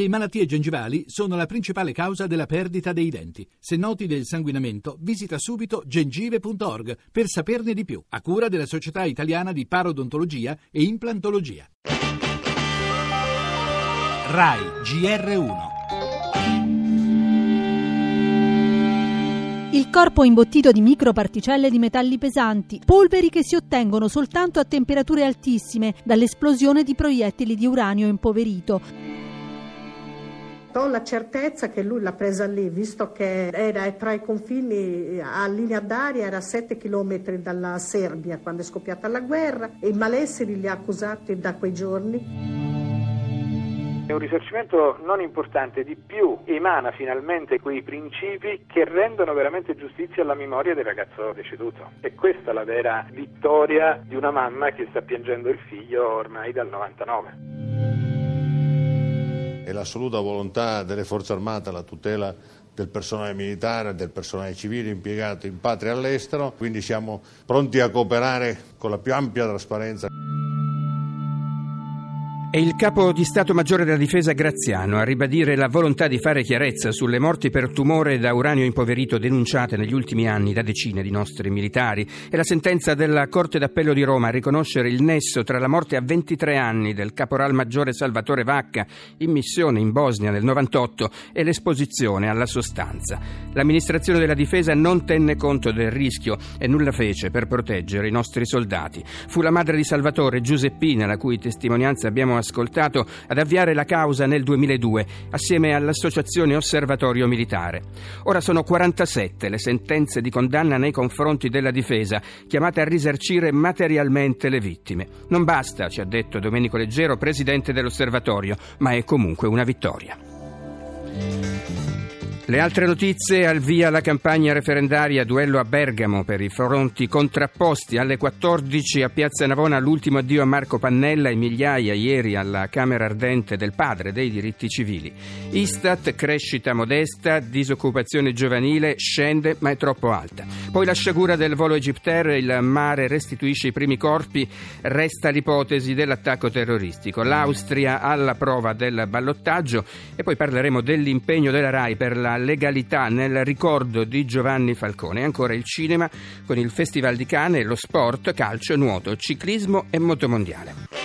Le malattie gengivali sono la principale causa della perdita dei denti. Se noti del sanguinamento, visita subito gengive.org per saperne di più, a cura della Società Italiana di Parodontologia e Implantologia. RAI GR1 Il corpo imbottito di microparticelle di metalli pesanti, polveri che si ottengono soltanto a temperature altissime dall'esplosione di proiettili di uranio impoverito. Ho la certezza che lui l'ha presa lì, visto che era tra i confini a linea d'aria, era a 7 km dalla Serbia quando è scoppiata la guerra e i malesseri li ha accusati da quei giorni. È un risarcimento non importante, di più emana finalmente quei principi che rendono veramente giustizia alla memoria del ragazzo deceduto. E questa è la vera vittoria di una mamma che sta piangendo il figlio ormai dal 99 e l'assoluta volontà delle forze armate alla tutela del personale militare, del personale civile impiegato in patria e all'estero, quindi siamo pronti a cooperare con la più ampia trasparenza. È il capo di Stato Maggiore della Difesa Graziano a ribadire la volontà di fare chiarezza sulle morti per tumore da uranio impoverito denunciate negli ultimi anni da decine di nostri militari e la sentenza della Corte d'Appello di Roma a riconoscere il nesso tra la morte a 23 anni del caporal maggiore Salvatore Vacca in missione in Bosnia nel 98 e l'esposizione alla sostanza. L'amministrazione della Difesa non tenne conto del rischio e nulla fece per proteggere i nostri soldati. Fu la madre di Salvatore, Giuseppina, la cui testimonianza abbiamo ascoltato ad avviare la causa nel 2002 assieme all'Associazione Osservatorio Militare. Ora sono 47 le sentenze di condanna nei confronti della difesa chiamate a risarcire materialmente le vittime. Non basta, ci ha detto Domenico Leggero, presidente dell'Osservatorio, ma è comunque una vittoria. Le altre notizie, al via la campagna referendaria duello a Bergamo per i fronti contrapposti alle 14 a Piazza Navona l'ultimo addio a Marco Pannella e migliaia ieri alla Camera Ardente del padre dei diritti civili. Istat, crescita modesta, disoccupazione giovanile scende ma è troppo alta. Poi la sciagura del volo Egypter, il mare restituisce i primi corpi, resta l'ipotesi dell'attacco terroristico. L'Austria alla prova del ballottaggio e poi parleremo dell'impegno della RAI per la legalità nel ricordo di Giovanni Falcone. Ancora il cinema con il Festival di Cannes, lo sport, calcio, nuoto, ciclismo e motomondiale.